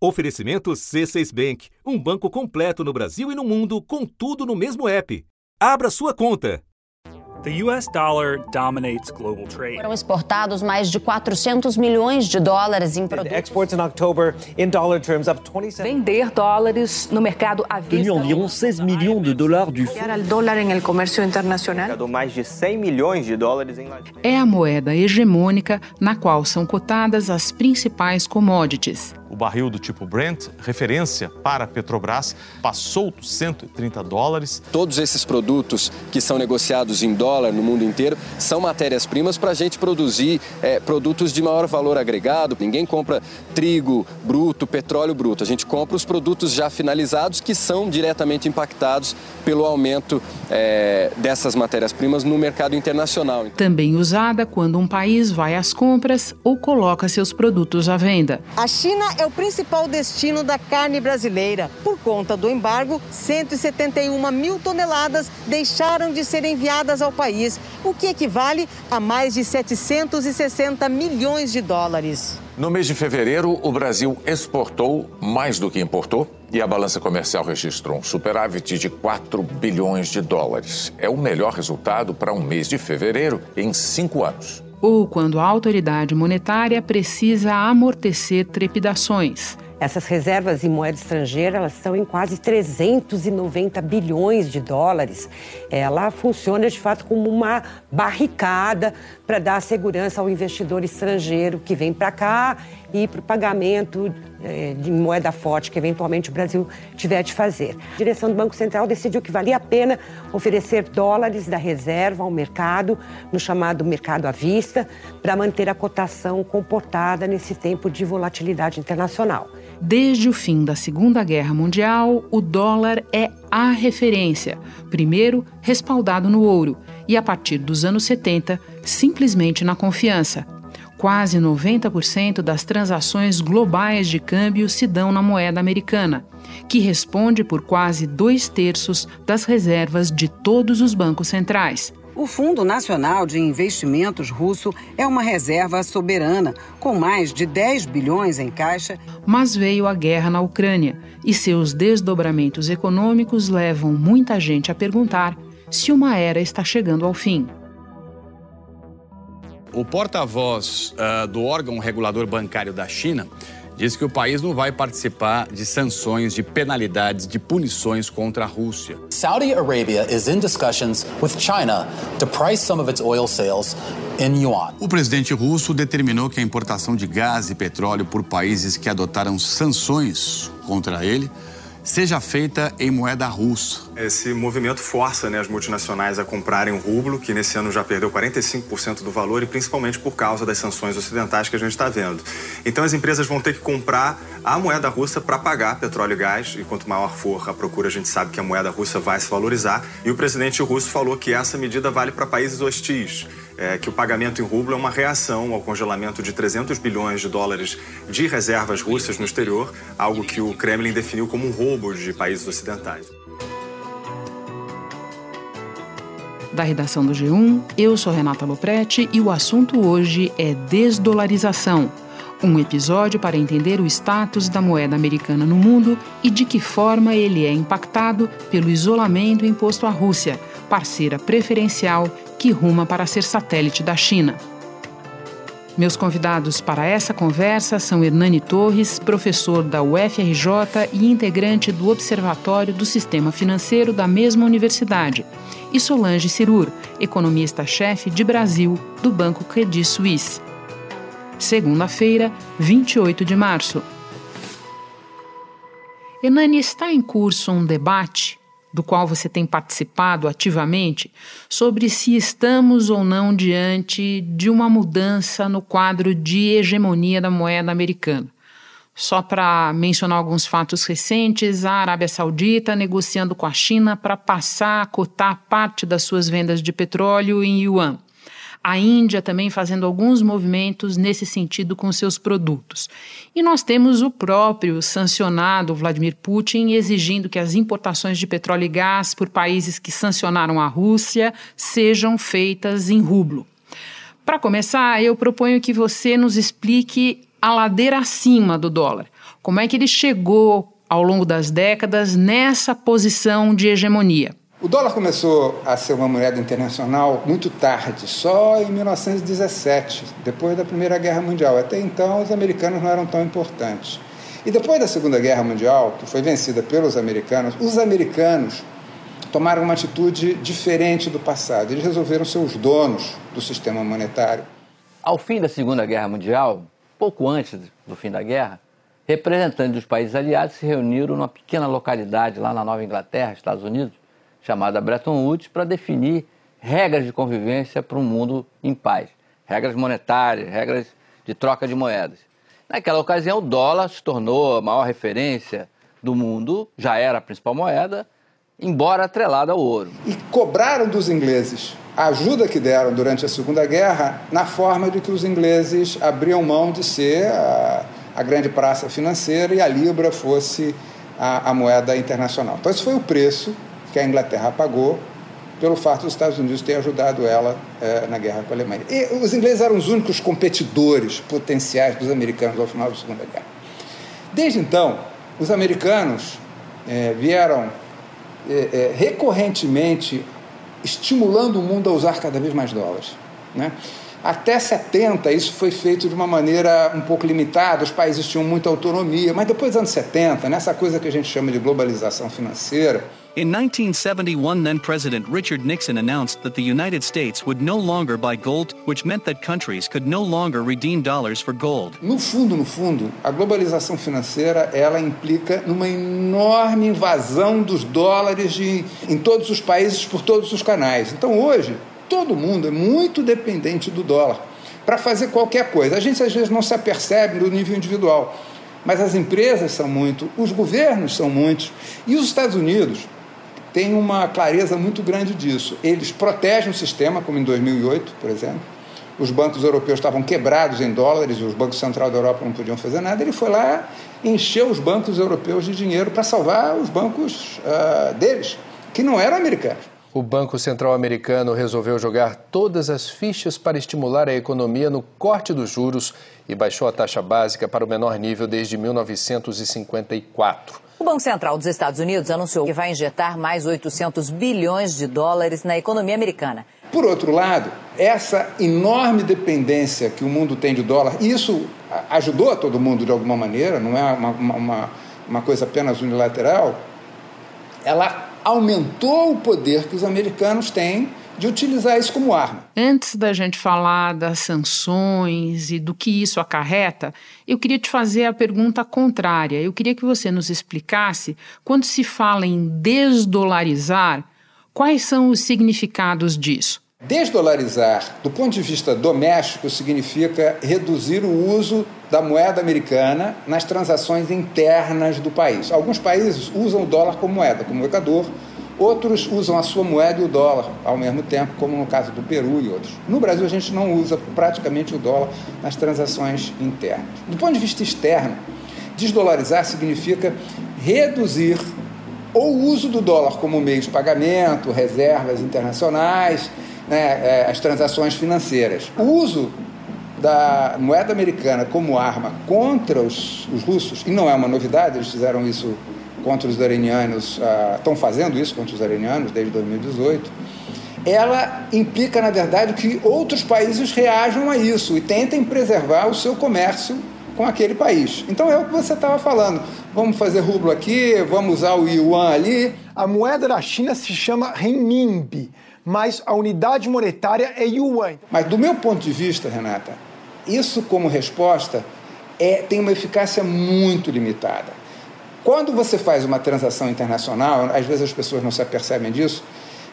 Oferecimento C6 Bank, um banco completo no Brasil e no mundo, com tudo no mesmo app. Abra sua conta. The US dollar dominates global trade. Foram exportados mais de 400 milhões de dólares em produtos. Exports in October in dollar terms up 27. Vender dólares no mercado à vista. Tenu environ 16 millions de du Era o dólar em el comercio internacional. mais de 100 milhões de dólares em É a moeda hegemônica na qual são cotadas as principais commodities. O barril do tipo Brent, referência para a Petrobras, passou dos 130 dólares. Todos esses produtos que são negociados em dólar no mundo inteiro são matérias-primas para a gente produzir é, produtos de maior valor agregado. Ninguém compra trigo bruto, petróleo bruto. A gente compra os produtos já finalizados que são diretamente impactados pelo aumento é, dessas matérias-primas no mercado internacional. Também usada quando um país vai às compras ou coloca seus produtos à venda. A China é o principal destino da carne brasileira. Por conta do embargo, 171 mil toneladas deixaram de ser enviadas ao país, o que equivale a mais de 760 milhões de dólares. No mês de fevereiro, o Brasil exportou mais do que importou e a balança comercial registrou um superávit de 4 bilhões de dólares. É o melhor resultado para um mês de fevereiro em cinco anos ou quando a autoridade monetária precisa amortecer trepidações. Essas reservas em moeda estrangeira elas estão em quase 390 bilhões de dólares. Ela funciona de fato como uma barricada para dar segurança ao investidor estrangeiro que vem para cá e para o pagamento eh, de moeda forte que eventualmente o Brasil tiver de fazer. A direção do Banco Central decidiu que valia a pena oferecer dólares da reserva ao mercado, no chamado mercado à vista, para manter a cotação comportada nesse tempo de volatilidade internacional. Desde o fim da Segunda Guerra Mundial, o dólar é a referência, primeiro respaldado no ouro e, a partir dos anos 70, simplesmente na confiança. Quase 90% das transações globais de câmbio se dão na moeda americana, que responde por quase dois terços das reservas de todos os bancos centrais. O Fundo Nacional de Investimentos russo é uma reserva soberana, com mais de 10 bilhões em caixa. Mas veio a guerra na Ucrânia e seus desdobramentos econômicos levam muita gente a perguntar se uma era está chegando ao fim. O porta-voz uh, do órgão regulador bancário da China diz que o país não vai participar de sanções, de penalidades, de punições contra a Rússia. Saudi Arabia is in discussions with China to price some of its oil sales in yuan. O presidente russo determinou que a importação de gás e petróleo por países que adotaram sanções contra ele seja feita em moeda russa. Esse movimento força né, as multinacionais a comprarem o rublo, que nesse ano já perdeu 45% do valor, e principalmente por causa das sanções ocidentais que a gente está vendo. Então as empresas vão ter que comprar a moeda russa para pagar petróleo e gás, e quanto maior for a procura, a gente sabe que a moeda russa vai se valorizar. E o presidente russo falou que essa medida vale para países hostis é, que o pagamento em rublo é uma reação ao congelamento de 300 bilhões de dólares de reservas russas no exterior, algo que o Kremlin definiu como um roubo de países ocidentais. Da redação do G1, eu sou Renata Loprete e o assunto hoje é desdolarização. Um episódio para entender o status da moeda americana no mundo e de que forma ele é impactado pelo isolamento imposto à Rússia, parceira preferencial que ruma para ser satélite da China. Meus convidados para essa conversa são Hernani Torres, professor da UFRJ e integrante do Observatório do Sistema Financeiro da mesma universidade, e Solange Cirur, economista-chefe de Brasil do Banco Credit Suisse. Segunda-feira, 28 de março. Hernani, está em curso um debate do qual você tem participado ativamente, sobre se estamos ou não diante de uma mudança no quadro de hegemonia da moeda americana. Só para mencionar alguns fatos recentes, a Arábia Saudita negociando com a China para passar a cotar parte das suas vendas de petróleo em yuan a Índia também fazendo alguns movimentos nesse sentido com seus produtos. E nós temos o próprio sancionado Vladimir Putin exigindo que as importações de petróleo e gás por países que sancionaram a Rússia sejam feitas em rublo. Para começar, eu proponho que você nos explique a ladeira acima do dólar. Como é que ele chegou ao longo das décadas nessa posição de hegemonia? O dólar começou a ser uma moeda internacional muito tarde, só em 1917, depois da Primeira Guerra Mundial. Até então, os americanos não eram tão importantes. E depois da Segunda Guerra Mundial, que foi vencida pelos americanos, os americanos tomaram uma atitude diferente do passado. Eles resolveram ser os donos do sistema monetário. Ao fim da Segunda Guerra Mundial, pouco antes do fim da guerra, representantes dos países aliados se reuniram numa pequena localidade lá na Nova Inglaterra, Estados Unidos, chamada Bretton Woods para definir regras de convivência para um mundo em paz, regras monetárias, regras de troca de moedas. Naquela ocasião, o dólar se tornou a maior referência do mundo, já era a principal moeda, embora atrelada ao ouro. E cobraram dos ingleses a ajuda que deram durante a Segunda Guerra na forma de que os ingleses abriam mão de ser a, a grande praça financeira e a libra fosse a, a moeda internacional. Então, esse foi o preço que a Inglaterra pagou pelo fato dos Estados Unidos ter ajudado ela é, na guerra com a Alemanha. E os ingleses eram os únicos competidores potenciais dos americanos ao final da Segunda Guerra. Desde então, os americanos é, vieram é, recorrentemente estimulando o mundo a usar cada vez mais dólares. Né? Até 70, isso foi feito de uma maneira um pouco limitada, os países tinham muita autonomia, mas depois dos anos 70, nessa coisa que a gente chama de globalização financeira, In 1971, then President Richard Nixon announced that the United States would no longer buy gold, which meant that countries could no longer redeem dollars for gold. No fundo, no fundo, a globalização financeira ela implica numa enorme invasão dos dólares de, em todos os países por todos os canais. Então, hoje, todo mundo é muito dependente do dólar para fazer qualquer coisa. A gente às vezes não se apercebe no nível individual, mas as empresas são muito, os governos são muitos e os Estados Unidos tem uma clareza muito grande disso. Eles protegem o sistema, como em 2008, por exemplo. Os bancos europeus estavam quebrados em dólares, os bancos centrais da Europa não podiam fazer nada. Ele foi lá e encheu os bancos europeus de dinheiro para salvar os bancos uh, deles, que não eram americanos. O Banco Central Americano resolveu jogar todas as fichas para estimular a economia no corte dos juros e baixou a taxa básica para o menor nível desde 1954. O Banco Central dos Estados Unidos anunciou que vai injetar mais 800 bilhões de dólares na economia americana. Por outro lado, essa enorme dependência que o mundo tem de dólar, isso ajudou a todo mundo de alguma maneira, não é uma, uma, uma coisa apenas unilateral, ela aumentou o poder que os americanos têm de utilizar isso como arma. Antes da gente falar das sanções e do que isso acarreta, eu queria te fazer a pergunta contrária. Eu queria que você nos explicasse, quando se fala em desdolarizar, quais são os significados disso? Desdolarizar, do ponto de vista doméstico, significa reduzir o uso da moeda americana nas transações internas do país. Alguns países usam o dólar como moeda, como o Equador, Outros usam a sua moeda e o dólar ao mesmo tempo, como no caso do Peru e outros. No Brasil, a gente não usa praticamente o dólar nas transações internas. Do ponto de vista externo, desdolarizar significa reduzir o uso do dólar como meio de pagamento, reservas internacionais, né, é, as transações financeiras. O uso da moeda americana como arma contra os, os russos, e não é uma novidade, eles fizeram isso contra os iranianos, uh, estão fazendo isso contra os iranianos desde 2018, ela implica, na verdade, que outros países reajam a isso e tentem preservar o seu comércio com aquele país. Então é o que você estava falando. Vamos fazer rublo aqui, vamos usar o yuan ali. A moeda da China se chama renminbi, mas a unidade monetária é yuan. Mas do meu ponto de vista, Renata, isso como resposta é, tem uma eficácia muito limitada. Quando você faz uma transação internacional, às vezes as pessoas não se apercebem disso,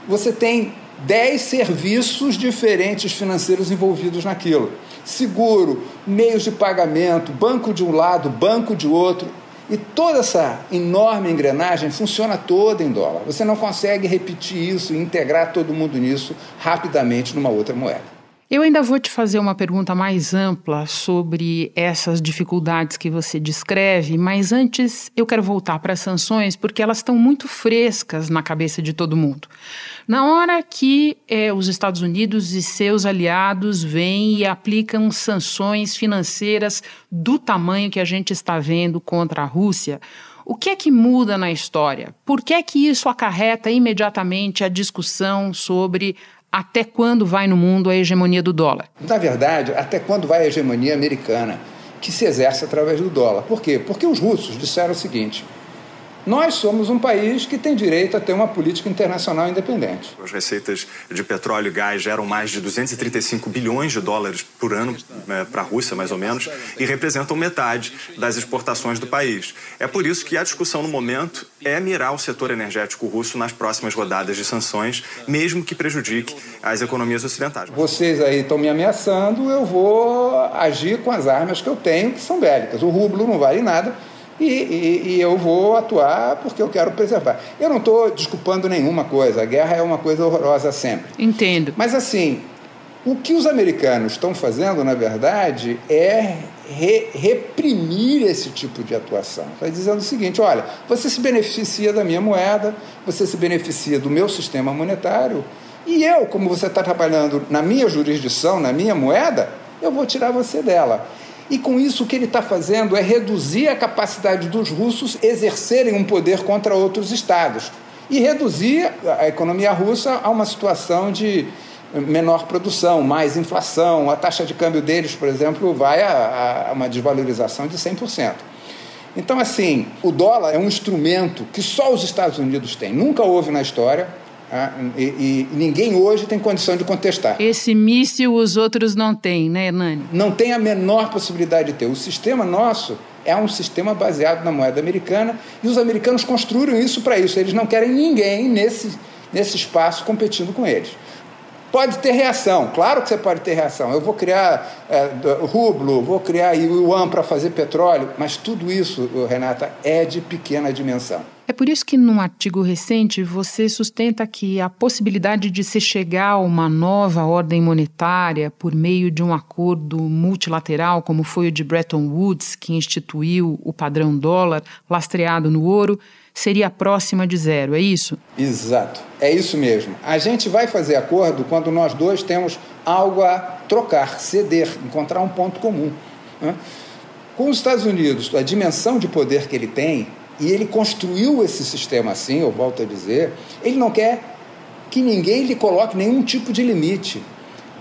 você tem 10 serviços diferentes financeiros envolvidos naquilo. Seguro, meios de pagamento, banco de um lado, banco de outro. E toda essa enorme engrenagem funciona toda em dólar. Você não consegue repetir isso e integrar todo mundo nisso rapidamente numa outra moeda. Eu ainda vou te fazer uma pergunta mais ampla sobre essas dificuldades que você descreve, mas antes eu quero voltar para as sanções porque elas estão muito frescas na cabeça de todo mundo. Na hora que é, os Estados Unidos e seus aliados vêm e aplicam sanções financeiras do tamanho que a gente está vendo contra a Rússia, o que é que muda na história? Por que é que isso acarreta imediatamente a discussão sobre até quando vai no mundo a hegemonia do dólar? Na verdade, até quando vai a hegemonia americana, que se exerce através do dólar. Por quê? Porque os russos disseram o seguinte: nós somos um país que tem direito a ter uma política internacional independente. As receitas de petróleo e gás geram mais de 235 bilhões de dólares por ano é, para a Rússia, mais ou menos, e representam metade das exportações do país. É por isso que a discussão no momento é mirar o setor energético russo nas próximas rodadas de sanções, mesmo que prejudique as economias ocidentais. Vocês aí estão me ameaçando, eu vou agir com as armas que eu tenho, que são bélicas. O rublo não vale nada e, e, e, eu vou atuar porque eu quero preservar. Eu não estou desculpando nenhuma coisa, a guerra é uma coisa horrorosa sempre. Entendo. Mas assim, o que os americanos estão fazendo, na verdade, é re, reprimir esse tipo de atuação. Está dizendo o seguinte: olha, você se beneficia da minha moeda, você se beneficia do meu sistema monetário, e eu, como você está trabalhando na minha jurisdição, na minha moeda, eu vou tirar você dela. E com isso, o que ele está fazendo é reduzir a capacidade dos russos exercerem um poder contra outros estados e reduzir a economia russa a uma situação de menor produção, mais inflação. A taxa de câmbio deles, por exemplo, vai a, a uma desvalorização de 100%. Então, assim, o dólar é um instrumento que só os Estados Unidos têm. Nunca houve na história e, e, ninguém hoje tem condição de contestar. Esse míssil os outros não têm, né, Hernani? Não tem a menor possibilidade de ter. O sistema nosso é um sistema baseado na moeda americana e os americanos construíram isso para isso. Eles não querem ninguém nesse, nesse espaço competindo com eles. Pode ter reação, claro que você pode ter reação. Eu vou criar é, rublo, vou criar yuan para fazer petróleo, mas tudo isso, Renata, é de pequena dimensão. Por isso que, num artigo recente, você sustenta que a possibilidade de se chegar a uma nova ordem monetária por meio de um acordo multilateral, como foi o de Bretton Woods, que instituiu o padrão dólar lastreado no ouro, seria próxima de zero, é isso? Exato, é isso mesmo. A gente vai fazer acordo quando nós dois temos algo a trocar, ceder, encontrar um ponto comum. Né? Com os Estados Unidos, a dimensão de poder que ele tem, e ele construiu esse sistema assim, eu volto a dizer, ele não quer que ninguém lhe coloque nenhum tipo de limite.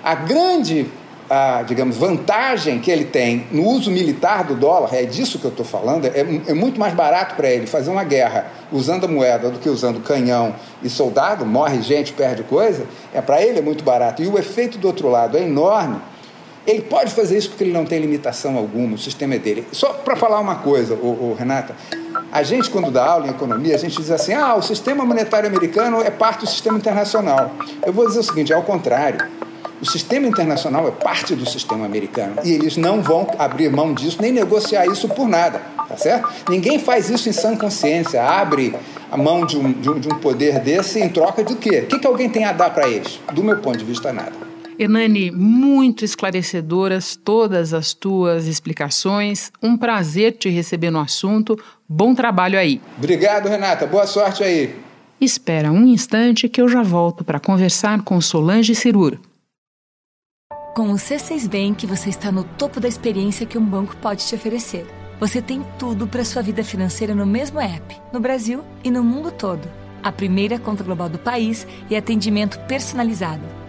A grande, a, digamos, vantagem que ele tem no uso militar do dólar, é disso que eu estou falando, é, é muito mais barato para ele fazer uma guerra usando a moeda do que usando canhão e soldado, morre gente, perde coisa, é para ele é muito barato. E o efeito do outro lado é enorme. Ele pode fazer isso porque ele não tem limitação alguma, o sistema é dele. Só para falar uma coisa, o, Renata, a gente, quando dá aula em economia, a gente diz assim: ah, o sistema monetário americano é parte do sistema internacional. Eu vou dizer o seguinte: é ao contrário. O sistema internacional é parte do sistema americano e eles não vão abrir mão disso nem negociar isso por nada, tá certo? Ninguém faz isso em sã consciência, abre a mão de um, de um, de um poder desse em troca de quê? O que, que alguém tem a dar para eles? Do meu ponto de vista, nada. Hernani, muito esclarecedoras todas as tuas explicações. Um prazer te receber no assunto. Bom trabalho aí. Obrigado, Renata. Boa sorte aí. Espera um instante que eu já volto para conversar com Solange Cirur. Com o C6 Bank, você está no topo da experiência que um banco pode te oferecer. Você tem tudo para sua vida financeira no mesmo app, no Brasil e no mundo todo. A primeira conta global do país e atendimento personalizado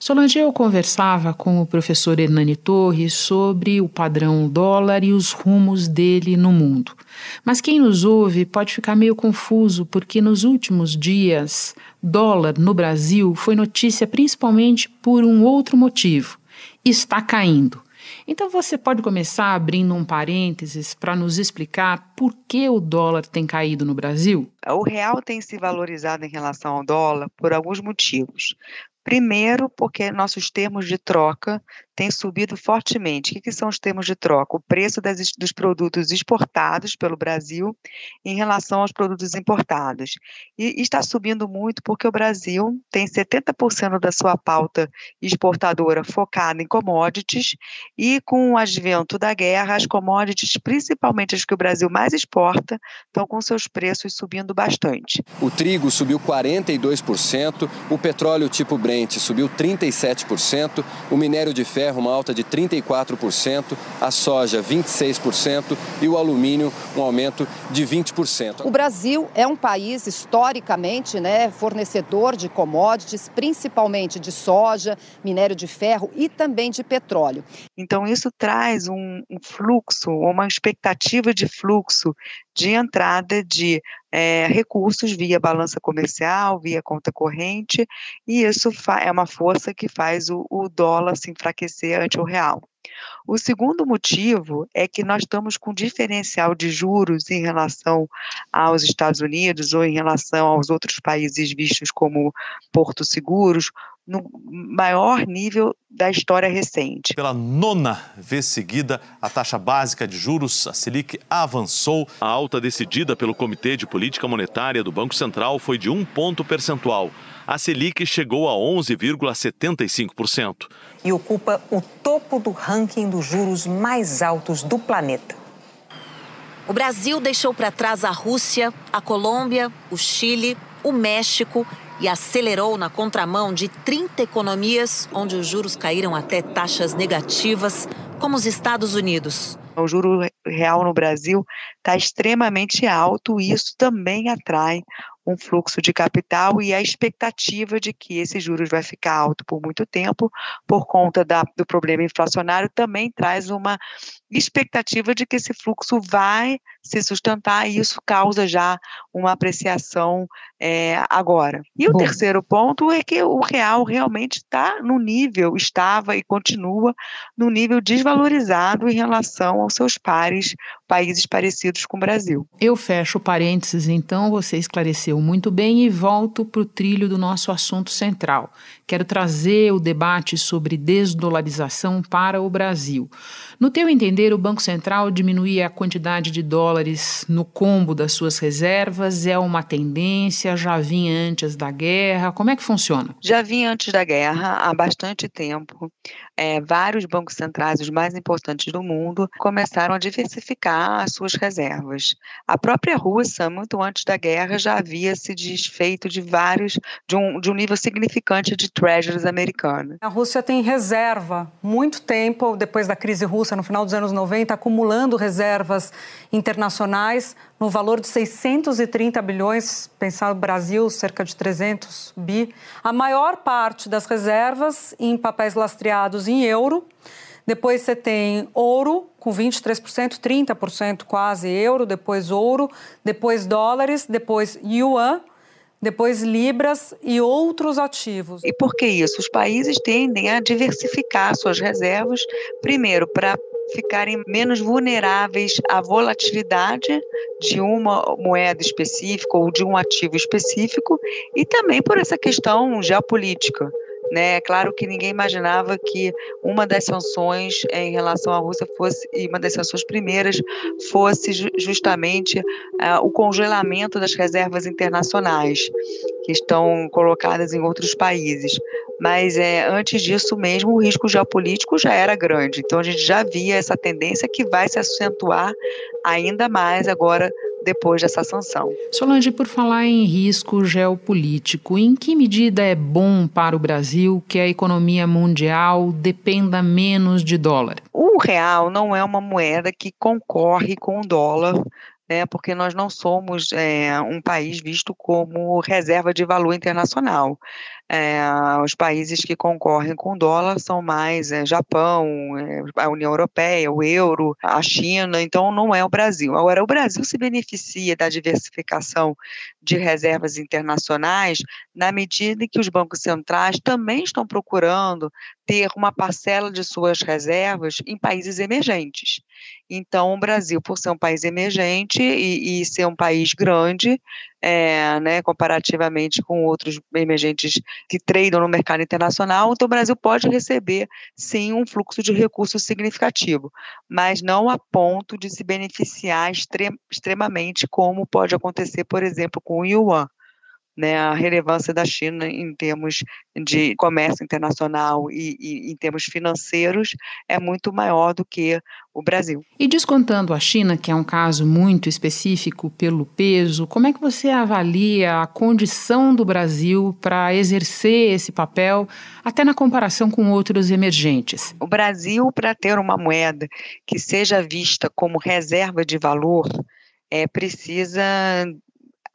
Solange, eu conversava com o professor Hernani Torres sobre o padrão dólar e os rumos dele no mundo. Mas quem nos ouve pode ficar meio confuso, porque nos últimos dias, dólar no Brasil foi notícia principalmente por um outro motivo: está caindo. Então você pode começar abrindo um parênteses para nos explicar por que o dólar tem caído no Brasil? O real tem se valorizado em relação ao dólar por alguns motivos. Primeiro, porque nossos termos de troca têm subido fortemente. O que, que são os termos de troca? O preço das, dos produtos exportados pelo Brasil em relação aos produtos importados. E, e está subindo muito porque o Brasil tem 70% da sua pauta exportadora focada em commodities e com o advento da guerra, as commodities, principalmente as que o Brasil mais exporta, estão com seus preços subindo bastante. O trigo subiu 42%, o petróleo tipo Brent subiu 37%, o minério de ferro ferro uma alta de 34%, a soja 26% e o alumínio um aumento de 20%. O Brasil é um país historicamente, né, fornecedor de commodities, principalmente de soja, minério de ferro e também de petróleo. Então isso traz um, um fluxo, uma expectativa de fluxo de entrada de é, recursos via balança comercial, via conta corrente, e isso é uma força que faz o, o dólar se enfraquecer ante o real. O segundo motivo é que nós estamos com diferencial de juros em relação aos Estados Unidos ou em relação aos outros países vistos como portos seguros, no maior nível da história recente. Pela nona vez seguida, a taxa básica de juros, a Selic, avançou. A alta decidida pelo Comitê de Política Monetária do Banco Central foi de um ponto percentual. A Selic chegou a 11,75%. E ocupa o topo do ranking dos juros mais altos do planeta. O Brasil deixou para trás a Rússia, a Colômbia, o Chile, o México e acelerou na contramão de 30 economias onde os juros caíram até taxas negativas, como os Estados Unidos. O juro real no Brasil está extremamente alto e isso também atrai um fluxo de capital e a expectativa de que esse juros vai ficar alto por muito tempo por conta da, do problema inflacionário também traz uma expectativa de que esse fluxo vai se sustentar e isso causa já uma apreciação é, agora. E o Bom. terceiro ponto é que o real realmente está no nível, estava e continua no nível desvalorizado em relação aos seus pares, países parecidos com o Brasil. Eu fecho parênteses, então, você esclareceu muito bem e volto para o trilho do nosso assunto central. Quero trazer o debate sobre desdolarização para o Brasil. No teu entender, o Banco Central diminuir a quantidade de dólares no combo das suas reservas é uma tendência? Já vinha antes da guerra? Como é que funciona? Já vinha antes da guerra há bastante tempo. É, vários bancos centrais, os mais importantes do mundo, começaram a diversificar as suas reservas. A própria Rússia, muito antes da guerra, já havia se desfeito de vários, de um, de um nível significante de treasuries americanas. A Rússia tem reserva muito tempo, depois da crise russa, no final dos anos 90, acumulando reservas internacionais no valor de 630 bilhões, pensar no Brasil, cerca de 300 bi. A maior parte das reservas em papéis lastreados em euro. Depois você tem ouro com 23%, 30% quase euro, depois ouro, depois dólares, depois yuan, depois libras e outros ativos. E por que isso? Os países tendem a diversificar suas reservas, primeiro para ficarem menos vulneráveis à volatilidade de uma moeda específica ou de um ativo específico e também por essa questão geopolítica. Né? É claro que ninguém imaginava que uma das sanções em relação à Rússia fosse, e uma das sanções primeiras, fosse justamente uh, o congelamento das reservas internacionais que estão colocadas em outros países. Mas é, antes disso mesmo, o risco geopolítico já era grande. Então a gente já via essa tendência que vai se acentuar ainda mais agora depois dessa sanção. Solange, por falar em risco geopolítico, em que medida é bom para o Brasil que a economia mundial dependa menos de dólar? O real não é uma moeda que concorre com o dólar né, porque nós não somos é, um país visto como reserva de valor internacional. É, os países que concorrem com o dólar são mais é, Japão, é, a União Europeia, o euro, a China, então não é o Brasil. Agora, o Brasil se beneficia da diversificação de reservas internacionais na medida em que os bancos centrais também estão procurando ter uma parcela de suas reservas em países emergentes. Então, o Brasil, por ser um país emergente e, e ser um país grande, é, né, comparativamente com outros emergentes que tradam no mercado internacional. Então, o Brasil pode receber, sim, um fluxo de recursos significativo, mas não a ponto de se beneficiar extremamente, como pode acontecer, por exemplo, com o yuan né, a relevância da China em termos de comércio internacional e, e, em termos financeiros é muito maior do que o Brasil. E descontando a China, que é um caso muito específico pelo peso, como é que você avalia a condição do Brasil para exercer esse papel, até na comparação com outros emergentes? O Brasil, para ter uma moeda que seja vista como reserva de valor, é, precisa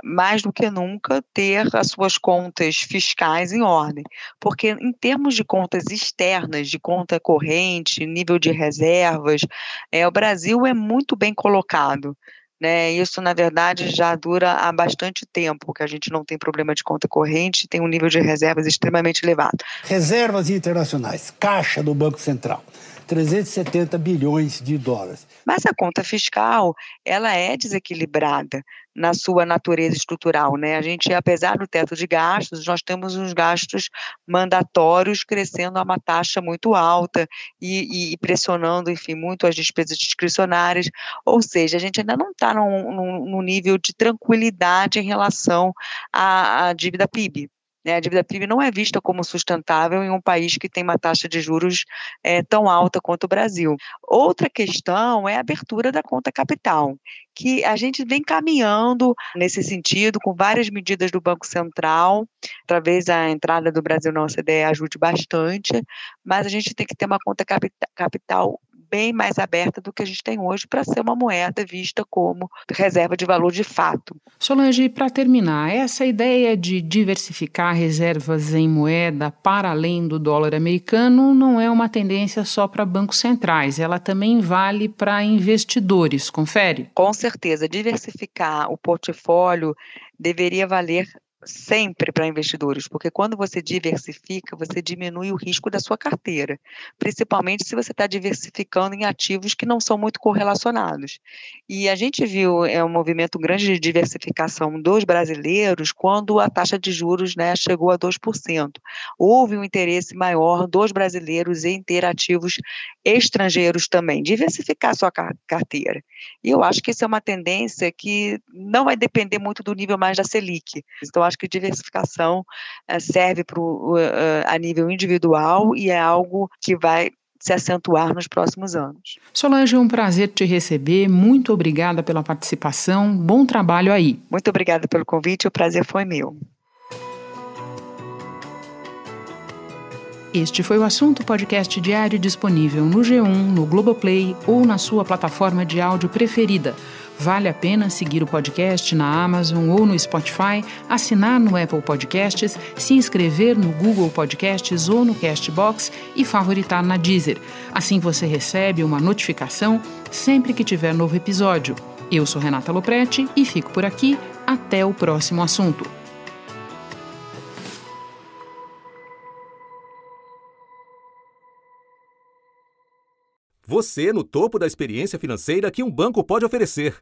mais do que nunca, ter as suas contas fiscais em ordem. Porque, em termos de contas externas, de conta corrente, nível de reservas, é, o Brasil é muito bem colocado. Né, isso, na verdade, já dura há bastante tempo, que a gente não tem problema de conta corrente, tem um nível de reservas extremamente elevado. Reservas internacionais, caixa do Banco Central. 370 bilhões de dólares. Mas a conta fiscal, ela é desequilibrada na sua natureza estrutural, né? A gente, apesar do teto de gastos, nós temos uns gastos mandatórios crescendo a uma taxa muito alta e, e pressionando, enfim, muito as despesas discricionárias. Ou seja, a gente ainda não está num, num, nível de tranquilidade em relação à, à dívida PIB. Né? A dívida PIB não é vista como sustentável em um país que tem uma taxa de juros é, tão alta quanto o Brasil. Outra questão é a abertura da conta capital, que a gente vem caminhando nesse sentido, com várias medidas do Banco Central, talvez a entrada do Brasil na OCDE ajude bastante, mas a gente tem que ter uma conta capital bem mais aberta do que a gente tem hoje para ser uma moeda vista como reserva de valor de fato. Solange, para terminar, essa ideia de diversificar reservas em moeda para além do dólar americano não é uma tendência só para bancos centrais, ela também vale para investidores, confere? Com certeza, diversificar o portfólio deveria valer sempre para investidores, porque quando você diversifica, você diminui o risco da sua carteira, principalmente se você está diversificando em ativos que não são muito correlacionados. E a gente viu é, um movimento grande de diversificação dos brasileiros quando a taxa de juros né, chegou a 2%. Houve um interesse maior dos brasileiros em ter ativos estrangeiros também, diversificar a sua carteira. E eu acho que isso é uma tendência que não vai depender muito do nível mais da Selic. Então, acho que diversificação eh, serve pro, eh, a nível individual e é algo que vai se acentuar nos próximos anos. Solange, é um prazer te receber. Muito obrigada pela participação. Bom trabalho aí. Muito obrigada pelo convite. O prazer foi meu. Este foi o assunto podcast diário disponível no G1, no Globoplay ou na sua plataforma de áudio preferida. Vale a pena seguir o podcast na Amazon ou no Spotify, assinar no Apple Podcasts, se inscrever no Google Podcasts ou no Castbox e favoritar na Deezer. Assim você recebe uma notificação sempre que tiver novo episódio. Eu sou Renata Loprete e fico por aqui. Até o próximo assunto. Você no topo da experiência financeira que um banco pode oferecer.